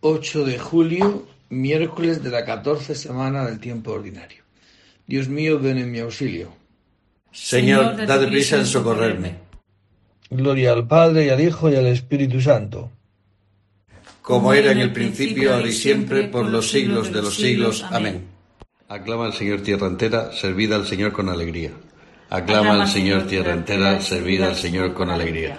8 de julio, miércoles de la catorce semana del tiempo ordinario. Dios mío, ven en mi auxilio. Señor, dad prisa en socorrerme. Gloria al Padre y al Hijo y al Espíritu Santo. Como era en el principio, ahora y siempre, por los siglos de los siglos. Amén. Aclama al Señor tierra entera, servida al Señor con alegría. Aclama al Señor tierra entera, servida al Señor con alegría.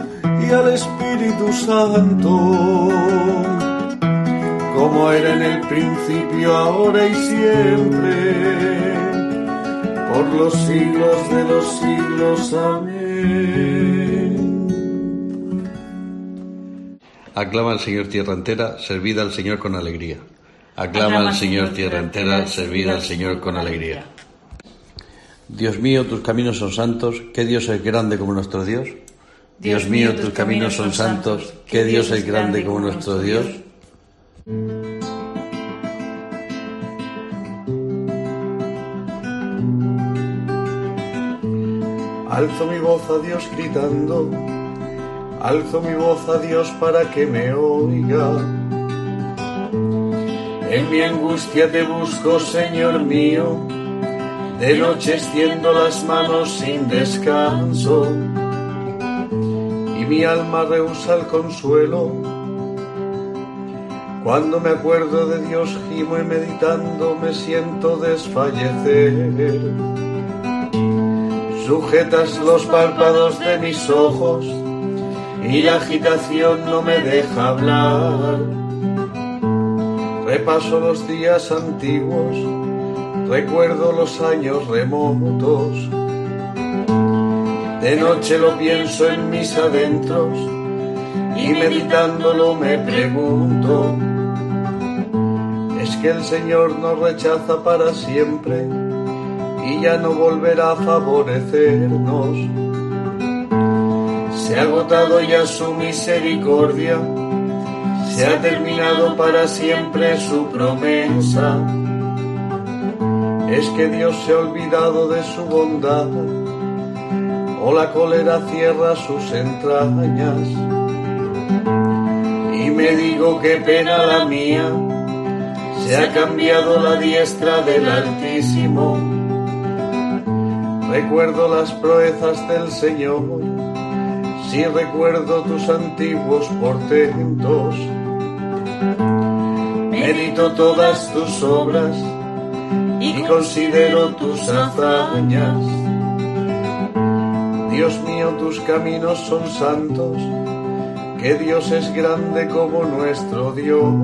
y al Espíritu Santo, como era en el principio, ahora y siempre por los siglos de los siglos. Amén. Aclama al Señor tierra entera, servida al Señor con alegría. Aclama al Señor tierra entera, servida al Señor con alegría. Dios mío, tus caminos son santos, ¿qué Dios es grande como nuestro Dios? Dios mío, tus caminos son santos, ¿qué Dios es grande como nuestro Dios? Alzo mi voz a Dios gritando, alzo mi voz a Dios para que me oiga. En mi angustia te busco, Señor mío, de noche extiendo las manos sin descanso, mi alma rehúsa el consuelo. Cuando me acuerdo de Dios, gimo y meditando me siento desfallecer sujetas los párpados de mis ojos y la agitación no me deja hablar. Repaso los días antiguos, recuerdo los años remotos. De noche lo pienso en mis adentros y meditándolo me pregunto, ¿es que el Señor nos rechaza para siempre? y ya no volverá a favorecernos. Se ha agotado ya su misericordia, se ha terminado para siempre su promesa. Es que Dios se ha olvidado de su bondad, o la cólera cierra sus entrañas. Y me digo qué pena la mía, se ha cambiado la diestra del Altísimo Recuerdo las proezas del Señor, si recuerdo tus antiguos portentos. Medito todas tus obras y considero tus hazañas. Dios mío, tus caminos son santos, que Dios es grande como nuestro Dios.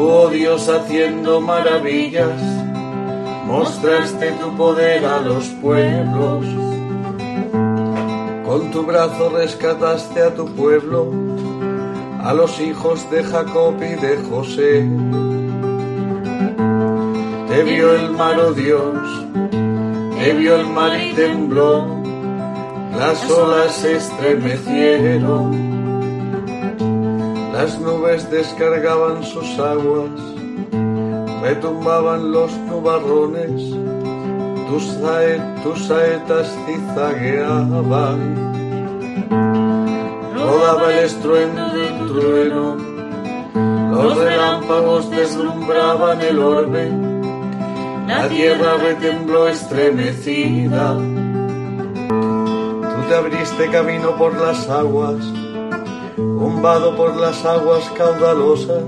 Oh Dios, haciendo maravillas, mostraste tu poder a los pueblos. Con tu brazo rescataste a tu pueblo, a los hijos de Jacob y de José. Te vio el mar, oh Dios, te vio el mar y tembló, las olas se estremecieron las nubes descargaban sus aguas, retumbaban los nubarrones, tus, saetas cizagueaban. Rodaba el estruendo del trueno, los relámpagos deslumbraban el orbe, la tierra retembló estremecida. Tú te abriste camino por las aguas, Humbado por las aguas caudalosas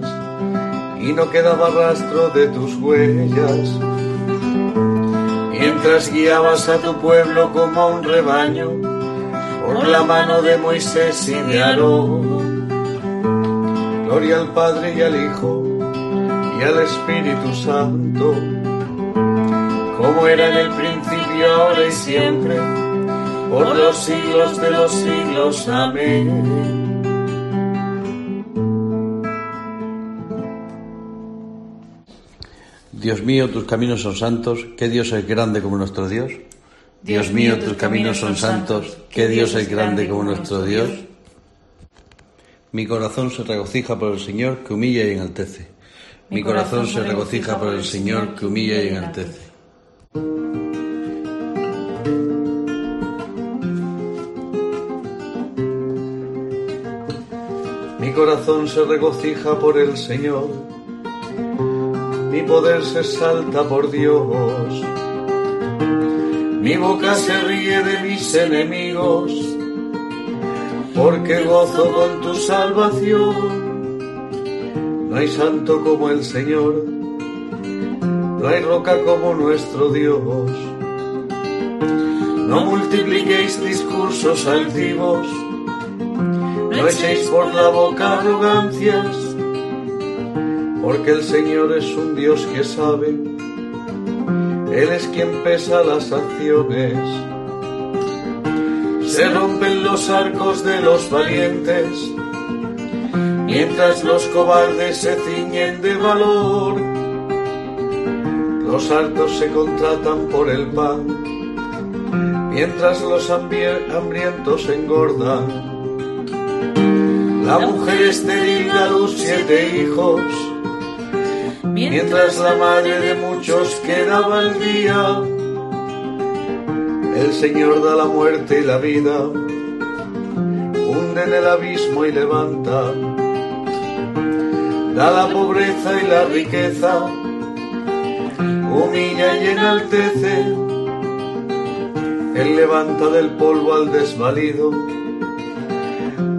y no quedaba rastro de tus huellas. Mientras guiabas a tu pueblo como a un rebaño por la mano de Moisés y de Aarón. Gloria al Padre y al Hijo y al Espíritu Santo, como era en el principio, ahora y siempre, por los siglos de los siglos. Amén. Dios mío, tus caminos son santos, ¿qué Dios es grande como nuestro Dios? Dios mío, tus caminos son santos, ¿qué Dios es grande como nuestro Dios? Mi corazón se regocija por el Señor que humilla y enaltece. Mi corazón se regocija por el Señor que humilla y enaltece. Corazón se regocija por el Señor mi poder se salta por Dios. Mi boca se ríe de mis enemigos, porque gozo con tu salvación. No hay santo como el Señor, no hay roca como nuestro Dios. No multipliquéis discursos altivos, no echéis por la boca arrogancias porque el Señor es un Dios que sabe, Él es quien pesa las acciones. Se rompen los arcos de los valientes, mientras los cobardes se ciñen de valor. Los hartos se contratan por el pan, mientras los hambrientos engordan. La mujer estéril da luz siete hijos, mientras la madre de muchos quedaba al día. El Señor da la muerte y la vida, hunde en el abismo y levanta, da la pobreza y la riqueza, humilla y enaltece, Él levanta del polvo al desvalido,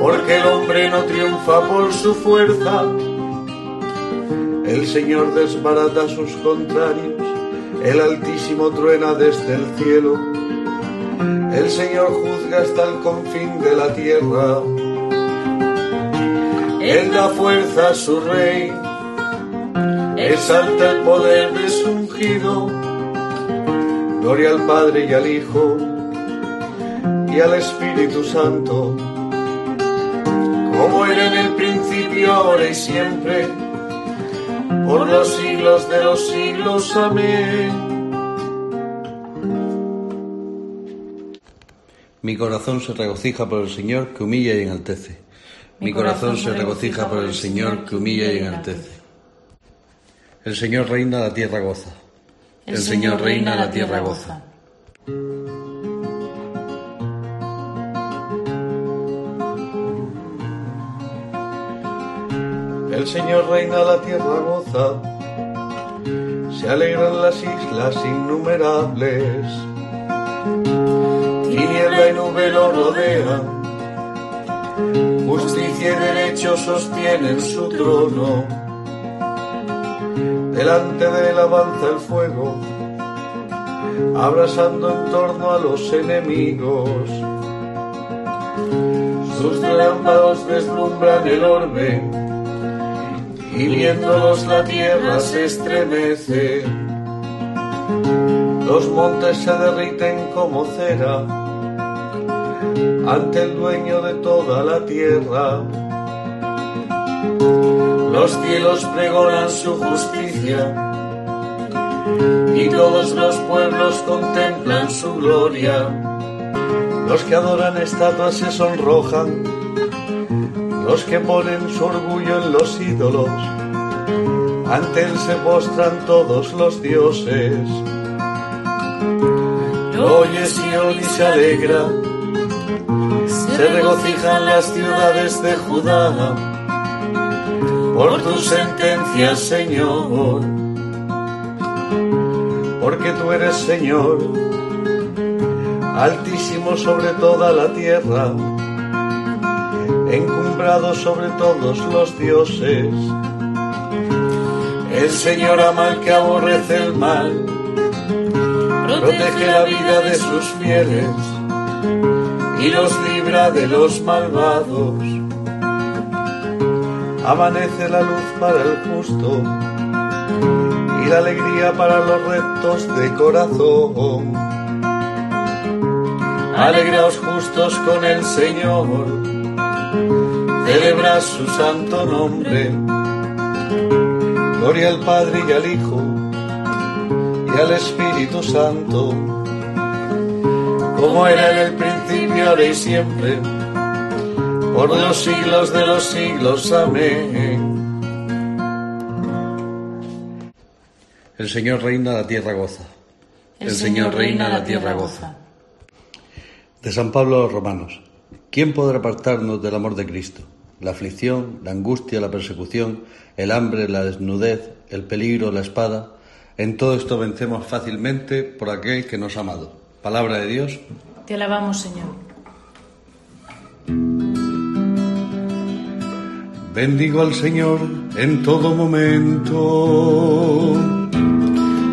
porque el hombre no triunfa por su fuerza el Señor desbarata a sus contrarios, el Altísimo truena desde el cielo. El Señor juzga hasta el confín de la tierra. Él da fuerza a su rey, exalta el poder de su ungido. Gloria al Padre y al Hijo y al Espíritu Santo, era en el principio, ahora y siempre por los siglos de los siglos. Amén. Mi corazón se regocija por el Señor que humilla y enaltece. Mi corazón se regocija por el Señor que humilla y enaltece. El Señor reina, la tierra goza. El Señor reina, la tierra goza. El Señor reina, la tierra goza se alegran las islas innumerables. Tiniebla y nube lo rodean, justicia y derecho sostienen su trono. Delante de él avanza el fuego, abrasando en torno a los enemigos. Sus relámpagos deslumbran el orbe, y viéndolos la tierra se estremece. Los montes se derriten como cera ante el dueño de toda la tierra. Los cielos pregonan su justicia y todos los pueblos contemplan su gloria. Los que adoran estatuas se sonrojan, los que ponen su orgullo en los ídolos, ante él se postran todos los dioses. Lo oye Sion y se alegra, se regocijan las ciudades de Judá. Por tus sentencias, Señor, porque tú eres Señor, altísimo sobre toda la tierra, encumbrado sobre todos los dioses. El Señor ama al que aborrece el mal, protege la vida de sus fieles y los libra de los malvados. Amanece la luz para el justo y la alegría para los rectos de corazón. Alegraos justos con el Señor, celebrad su santo nombre. Gloria al Padre y al Hijo y al Espíritu Santo, como era en el principio, ahora y siempre, por los siglos de los siglos. Amén. El Señor reina, la tierra goza. El, Señor reina, la tierra goza. De San Pablo a los Romanos. ¿Quién podrá apartarnos del amor de Cristo? La aflicción, la angustia, la persecución, el hambre, la desnudez, el peligro, la espada. En todo esto vencemos fácilmente por aquel que nos ha amado. Palabra de Dios. Te alabamos, Señor. Bendigo al Señor en todo momento.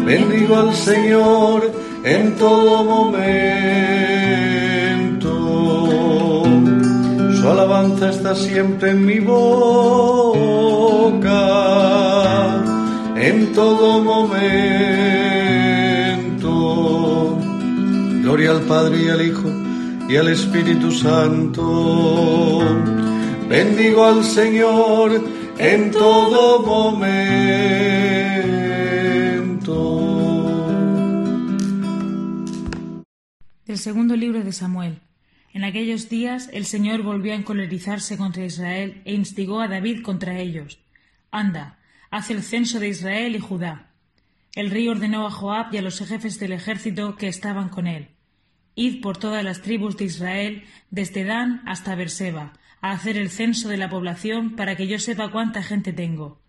Bendigo al Señor en todo momento. Su alabanza está siempre en mi boca, en todo momento. Gloria al Padre y al Hijo y al Espíritu Santo. Bendigo al Señor en todo momento. Del segundo libro de Samuel. En aquellos días el Señor volvió a encolerizarse contra Israel e instigó a David contra ellos. Anda, haz el censo de Israel y Judá. El rey ordenó a Joab y a los jefes del ejército que estaban con él. Id por todas las tribus de Israel, desde Dan hasta Berseba, a hacer el censo de la población para que yo sepa cuánta gente tengo.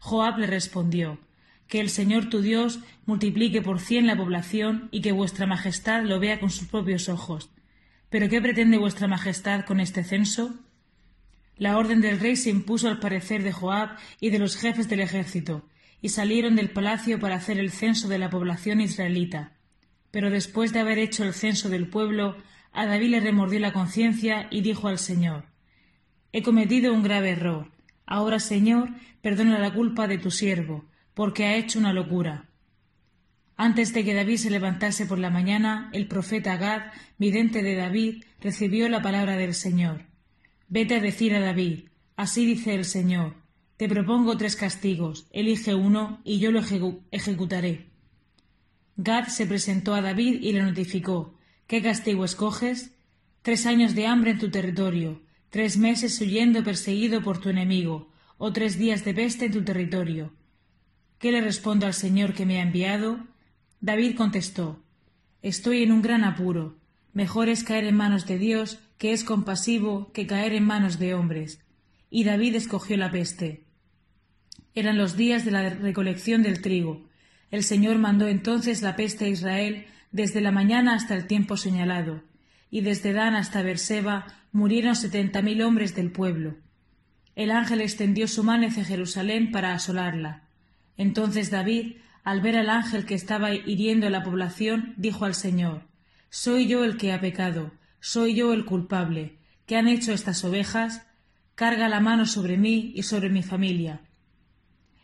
Joab le respondió Que el Señor tu Dios multiplique por cien la población y que vuestra majestad lo vea con sus propios ojos. ¿Pero qué pretende vuestra majestad con este censo? La orden del rey se impuso al parecer de Joab y de los jefes del ejército, y salieron del palacio para hacer el censo de la población israelita. Pero después de haber hecho el censo del pueblo, a David le remordió la conciencia y dijo al Señor He cometido un grave error. Ahora, Señor, perdona la culpa de tu siervo, porque ha hecho una locura. Antes de que David se levantase por la mañana, el profeta Gad, vidente de David, recibió la palabra del Señor. Vete a decir a David, así dice el Señor, te propongo tres castigos, elige uno y yo lo ejecutaré. Gad se presentó a David y le notificó, ¿qué castigo escoges? Tres años de hambre en tu territorio, tres meses huyendo perseguido por tu enemigo, o tres días de peste en tu territorio. ¿Qué le respondo al Señor que me ha enviado? David contestó Estoy en un gran apuro. Mejor es caer en manos de Dios, que es compasivo, que caer en manos de hombres. Y David escogió la peste. Eran los días de la recolección del trigo, El Señor mandó entonces la peste a Israel desde la mañana hasta el tiempo señalado, y desde Dan hasta Berseba murieron setenta mil hombres del pueblo. El ángel extendió su mano hacia Jerusalén para asolarla. Entonces David, al ver al ángel que estaba hiriendo la población, dijo al Señor Soy yo el que ha pecado, soy yo el culpable. ¿Qué han hecho estas ovejas? Carga la mano sobre mí y sobre mi familia.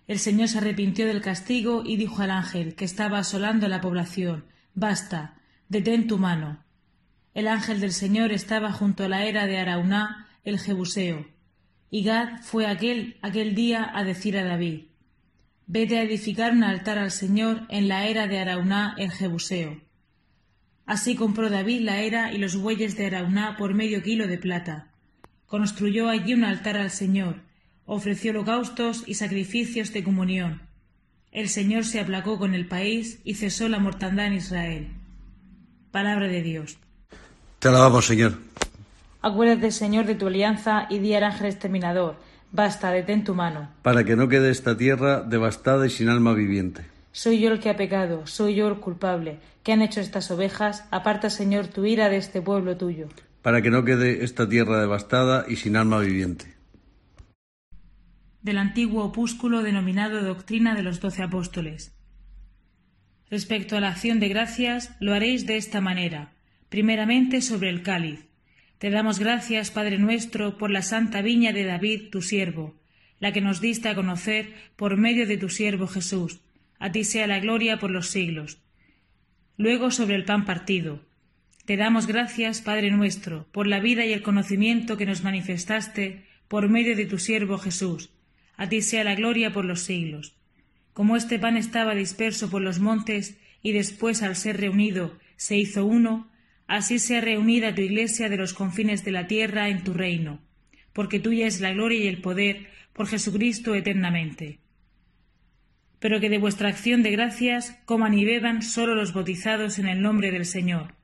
El Señor se arrepintió del castigo y dijo al ángel que estaba asolando la población Basta, detén tu mano. El ángel del Señor estaba junto a la era de Arauná, el Jebuseo. Y Gad fue aquel, aquel día a decir a David Vete a edificar un altar al Señor en la era de Arauná, el Jebuseo. Así compró David la era y los bueyes de Arauná por medio kilo de plata. Construyó allí un altar al Señor, ofreció holocaustos y sacrificios de comunión. El Señor se aplacó con el país y cesó la mortandad en Israel. Palabra de Dios. Te alabamos, Señor. Acuérdate, Señor, de tu alianza y di al ángel exterminador. Basta, detén tu mano. Para que no quede esta tierra devastada y sin alma viviente. Soy yo el que ha pecado, soy yo el culpable. ¿Qué han hecho estas ovejas? Aparta, Señor, tu ira de este pueblo tuyo. Para que no quede esta tierra devastada y sin alma viviente del antiguo opúsculo denominado Doctrina de los Doce Apóstoles. Respecto a la acción de gracias, lo haréis de esta manera. Primeramente sobre el cáliz. Te damos gracias, Padre nuestro, por la santa viña de David, tu siervo, la que nos diste a conocer por medio de tu siervo Jesús. A ti sea la gloria por los siglos. Luego sobre el pan partido. Te damos gracias, Padre nuestro, por la vida y el conocimiento que nos manifestaste por medio de tu siervo Jesús a ti sea la gloria por los siglos. Como este pan estaba disperso por los montes y después al ser reunido se hizo uno, así sea reunida tu iglesia de los confines de la tierra en tu reino, porque tuya es la gloria y el poder por Jesucristo eternamente. Pero que de vuestra acción de gracias coman y beban sólo los bautizados en el nombre del Señor.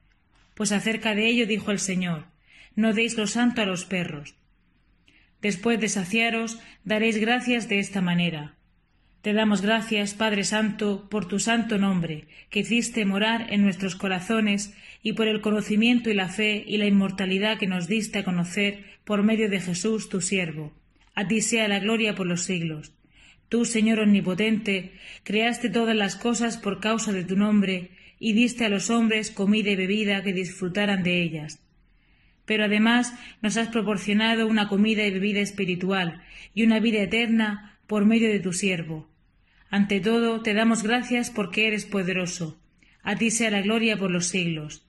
Pues acerca de ello dijo el Señor, no deis lo santo a los perros, Después de saciaros, daréis gracias de esta manera. Te damos gracias, Padre Santo, por tu santo nombre, que hiciste morar en nuestros corazones, y por el conocimiento y la fe y la inmortalidad que nos diste a conocer por medio de Jesús, tu siervo. A ti sea la gloria por los siglos. Tú, Señor Omnipotente, creaste todas las cosas por causa de tu nombre, y diste a los hombres comida y bebida que disfrutaran de ellas pero además nos has proporcionado una comida y bebida espiritual y una vida eterna por medio de tu siervo. Ante todo, te damos gracias porque eres poderoso. A ti sea la gloria por los siglos.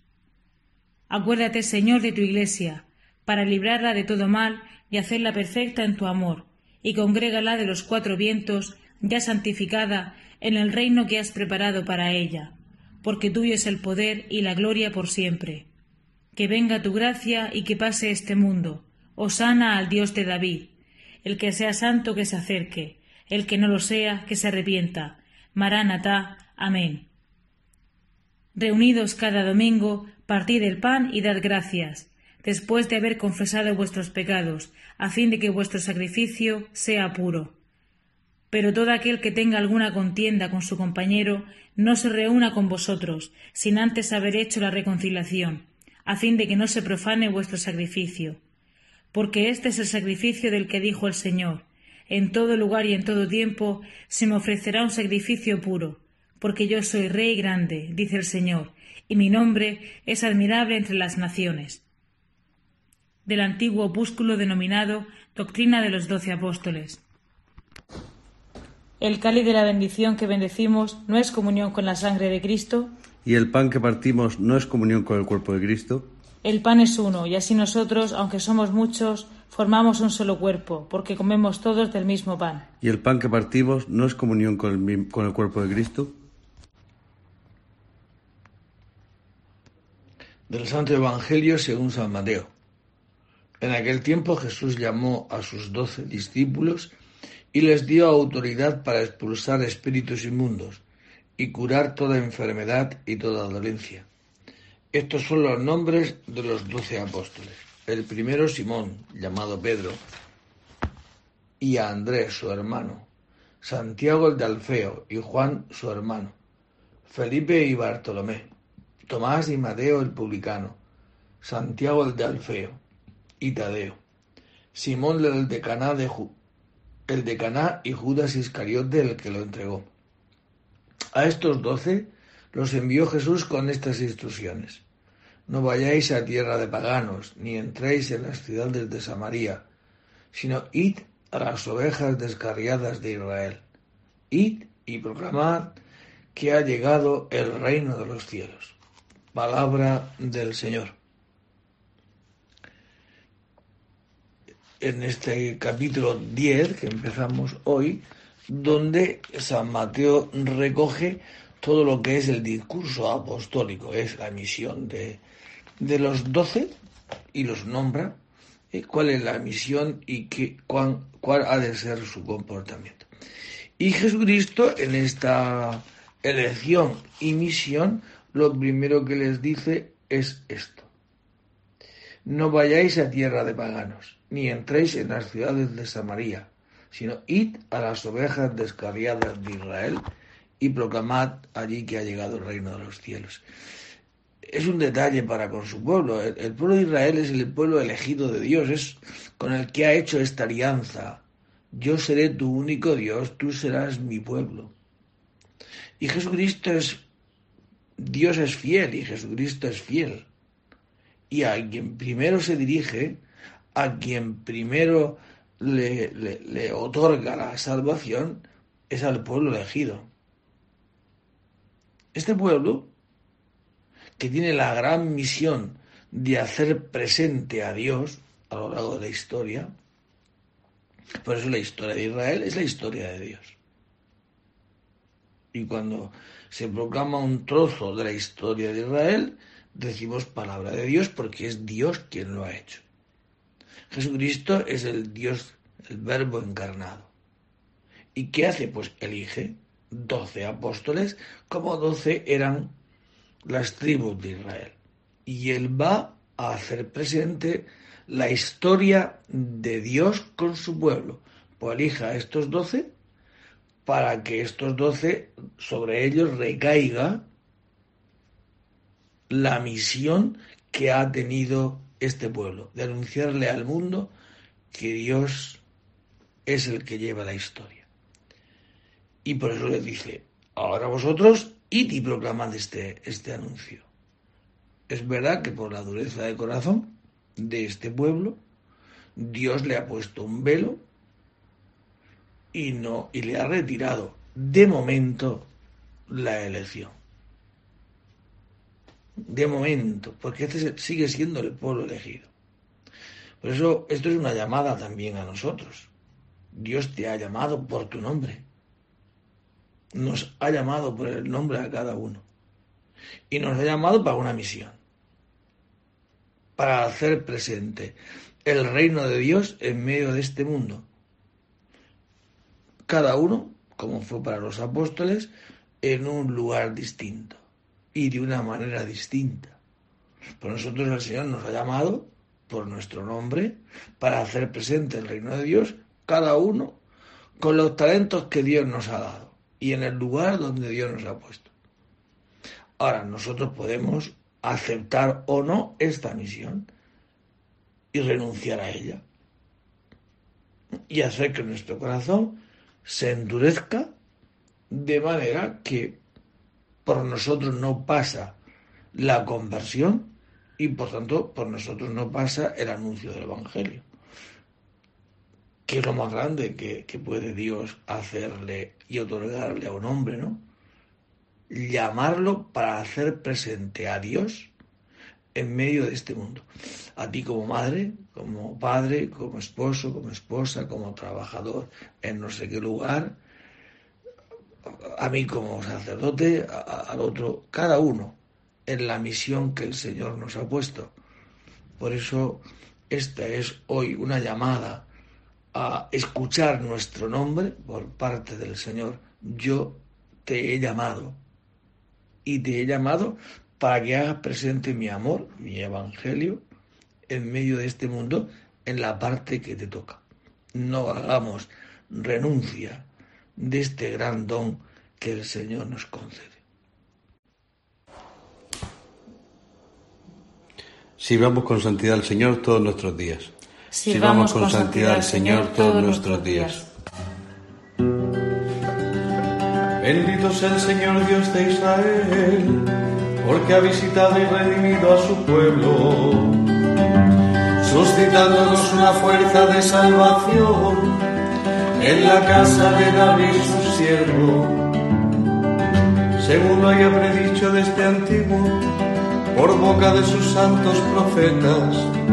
Acuérdate, Señor, de tu Iglesia, para librarla de todo mal y hacerla perfecta en tu amor, y congrégala de los cuatro vientos, ya santificada, en el reino que has preparado para ella, porque tuyo es el poder y la gloria por siempre que venga tu gracia y que pase este mundo. Osana al Dios de David. El que sea santo que se acerque, el que no lo sea que se arrepienta. Maránata. Amén. Reunidos cada domingo, partid el pan y dad gracias, después de haber confesado vuestros pecados, a fin de que vuestro sacrificio sea puro. Pero todo aquel que tenga alguna contienda con su compañero, no se reúna con vosotros, sin antes haber hecho la reconciliación a fin de que no se profane vuestro sacrificio. Porque este es el sacrificio del que dijo el Señor, en todo lugar y en todo tiempo se me ofrecerá un sacrificio puro, porque yo soy Rey grande, dice el Señor, y mi nombre es admirable entre las naciones. Del antiguo opúsculo denominado Doctrina de los Doce Apóstoles. El cáliz de la bendición que bendecimos no es comunión con la sangre de Cristo, ¿Y el pan que partimos no es comunión con el cuerpo de Cristo? El pan es uno, y así nosotros, aunque somos muchos, formamos un solo cuerpo, porque comemos todos del mismo pan. ¿Y el pan que partimos no es comunión con el, con el cuerpo de Cristo? Del Santo Evangelio según San Mateo. En aquel tiempo Jesús llamó a sus doce discípulos y les dio autoridad para expulsar espíritus inmundos y curar toda enfermedad y toda dolencia. Estos son los nombres de los doce apóstoles. El primero Simón, llamado Pedro, y a Andrés, su hermano, Santiago el de Alfeo y Juan, su hermano, Felipe y Bartolomé, Tomás y Mateo el publicano, Santiago el de Alfeo y Tadeo, Simón el de Caná, de el de Caná y Judas Iscariote el que lo entregó. A estos doce los envió Jesús con estas instrucciones. No vayáis a tierra de paganos, ni entréis en las ciudades de Samaria, sino id a las ovejas descarriadas de Israel. Id y proclamad que ha llegado el reino de los cielos. Palabra del Señor. En este capítulo 10 que empezamos hoy, donde San Mateo recoge todo lo que es el discurso apostólico, es la misión de, de los doce y los nombra eh, cuál es la misión y qué, cuál, cuál ha de ser su comportamiento. Y Jesucristo en esta elección y misión, lo primero que les dice es esto. No vayáis a tierra de paganos, ni entréis en las ciudades de Samaria, sino id a las ovejas descarriadas de Israel y proclamad allí que ha llegado el reino de los cielos es un detalle para con su pueblo. El, pueblo de Israel es el pueblo elegido de Dios, es con el que ha hecho esta alianza. Yo seré tu único Dios, tú serás mi pueblo. Y Jesucristo es, Dios es fiel y Jesucristo es fiel. Y a quien primero se dirige, a quien primero le, otorga la salvación, es al pueblo elegido. Este pueblo que tiene la gran misión de hacer presente a Dios a lo largo de la historia. Por eso la historia de Israel es la historia de Dios. Y cuando se proclama un trozo de la historia de Israel, decimos palabra de Dios porque es Dios quien lo ha hecho. Jesucristo es el Dios, el verbo encarnado. ¿Y qué hace? Pues elige doce apóstoles, como doce eran las tribus de Israel. Y él va a hacer presente la historia de Dios con su pueblo. Pues elija a estos doce para que estos doce sobre ellos recaiga la misión que ha tenido este pueblo, de anunciarle al mundo que Dios es el que lleva la historia. Y por eso le dice, ahora vosotros id y proclamad este, este anuncio. Es verdad que por la dureza de corazón de este pueblo, Dios le ha puesto un velo y no y le ha retirado de momento la elección. De momento, porque este sigue siendo el pueblo elegido. Por eso esto es una llamada también a nosotros. Dios te ha llamado por tu nombre nos ha llamado por el nombre a cada uno. Y nos ha llamado para una misión. Para hacer presente el reino de Dios en medio de este mundo. Cada uno, como fue para los apóstoles, en un lugar distinto y de una manera distinta. Por nosotros el Señor nos ha llamado por nuestro nombre para hacer presente el reino de Dios, cada uno con los talentos que Dios nos ha dado y en el lugar donde Dios nos ha puesto. Ahora, nosotros podemos aceptar o no esta misión y renunciar a ella y hacer que nuestro corazón se endurezca de manera que por nosotros no pasa la conversión y por tanto por nosotros no pasa el anuncio del Evangelio que es lo más grande que, puede Dios hacerle y otorgarle a un hombre, ¿no? Llamarlo para hacer presente a Dios en medio de este mundo. A ti como madre, como padre, como esposo, como esposa, como trabajador en no sé qué lugar, a mí como sacerdote, al otro, cada uno en la misión que el Señor nos ha puesto. Por eso esta es hoy una llamada a escuchar nuestro nombre por parte del Señor. Yo te he llamado y te he llamado para que hagas presente mi amor, mi evangelio, en medio de este mundo, en la parte que te toca. No hagamos renuncia de este gran don que el Señor nos concede. Sirvamos con santidad al Señor todos nuestros días. Sirvamos con santidad al Señor todos nuestros días. Bendito sea el Señor Dios de Israel, porque ha visitado y redimido a su pueblo, suscitándonos una fuerza de salvación en la casa de David su siervo, según lo haya predicho desde antiguo por boca de sus santos profetas.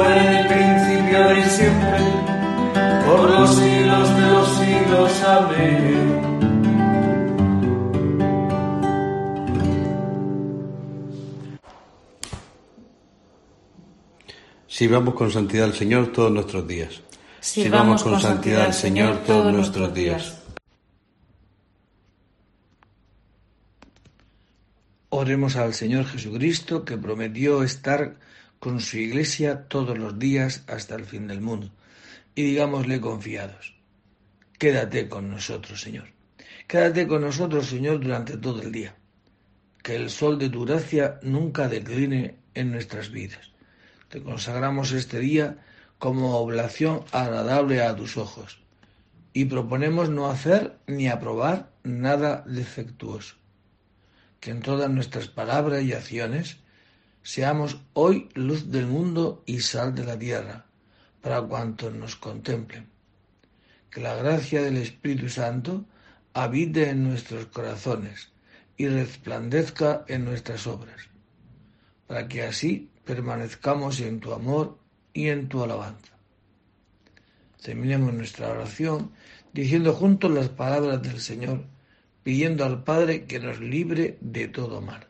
como en el principio y siempre, por los siglos de los siglos. Amén. Sirvamos con santidad al Señor todos nuestros días. Sirvamos con santidad al Señor todos nuestros días. Oremos al Señor Jesucristo que prometió estar con su iglesia todos los días hasta el fin del mundo. Y digámosle confiados, quédate con nosotros, Señor. Quédate con nosotros, Señor, durante todo el día. Que el sol de tu gracia nunca decline en nuestras vidas. Te consagramos este día como oblación agradable a tus ojos y proponemos no hacer ni aprobar nada defectuoso que en todas nuestras palabras y acciones seamos hoy luz del mundo y sal de la tierra para cuantos nos contemplen. Que la gracia del Espíritu Santo habite en nuestros corazones y resplandezca en nuestras obras, para que así permanezcamos en tu amor y en tu alabanza. Terminemos nuestra oración diciendo juntos las palabras del Señor pidiendo al Padre que nos libre de todo mal.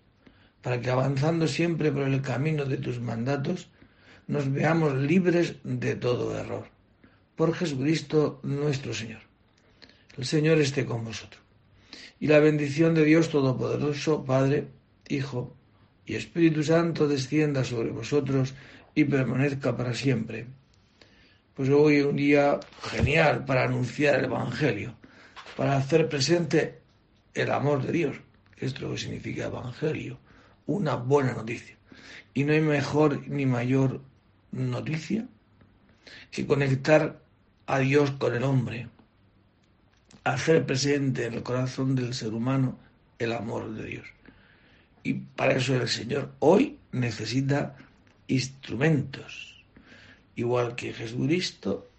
para que avanzando siempre por el camino de tus mandatos, nos veamos libres de todo error. Por Jesucristo nuestro Señor. El Señor esté con vosotros. Y la bendición de Dios Todopoderoso, Padre, Hijo y Espíritu Santo descienda sobre vosotros y permanezca para siempre. Pues hoy es un día genial para anunciar el Evangelio, para hacer presente el amor de Dios. Esto es lo que significa evangelio, una buena noticia. Y no hay mejor ni mayor noticia que conectar a Dios con el hombre, hacer presente en el corazón del ser humano el amor de Dios. Y para eso el Señor hoy necesita instrumentos, igual que Jesucristo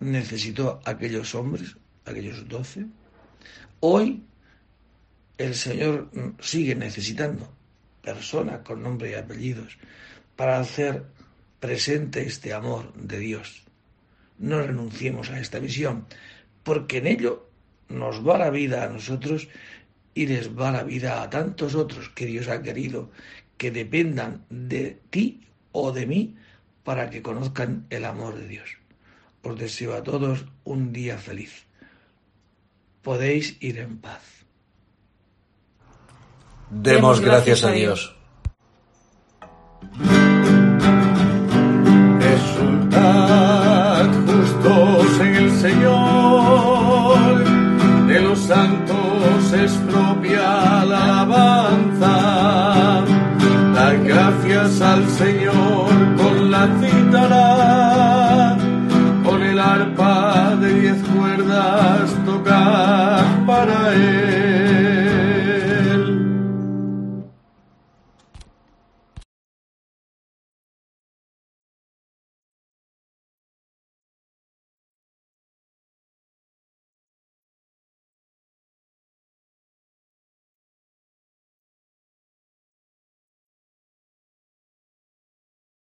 necesitó aquellos hombres, aquellos doce. Hoy el Señor sigue necesitando personas con nombre y apellidos para hacer presente este amor de Dios, no renunciemos a esta misión, porque en ello nos va la vida a nosotros y les va la vida a tantos otros que Dios ha querido que dependan de ti o de mí para que conozcan el amor de Dios. Os deseo a todos un día feliz. Podéis ir en paz. Demos gracias a Dios. Exultad justos en el Señor, de los santos es propia la alabanza. Dar gracias al Señor con la cítara, con el arpa de diez cuerdas tocar para Él.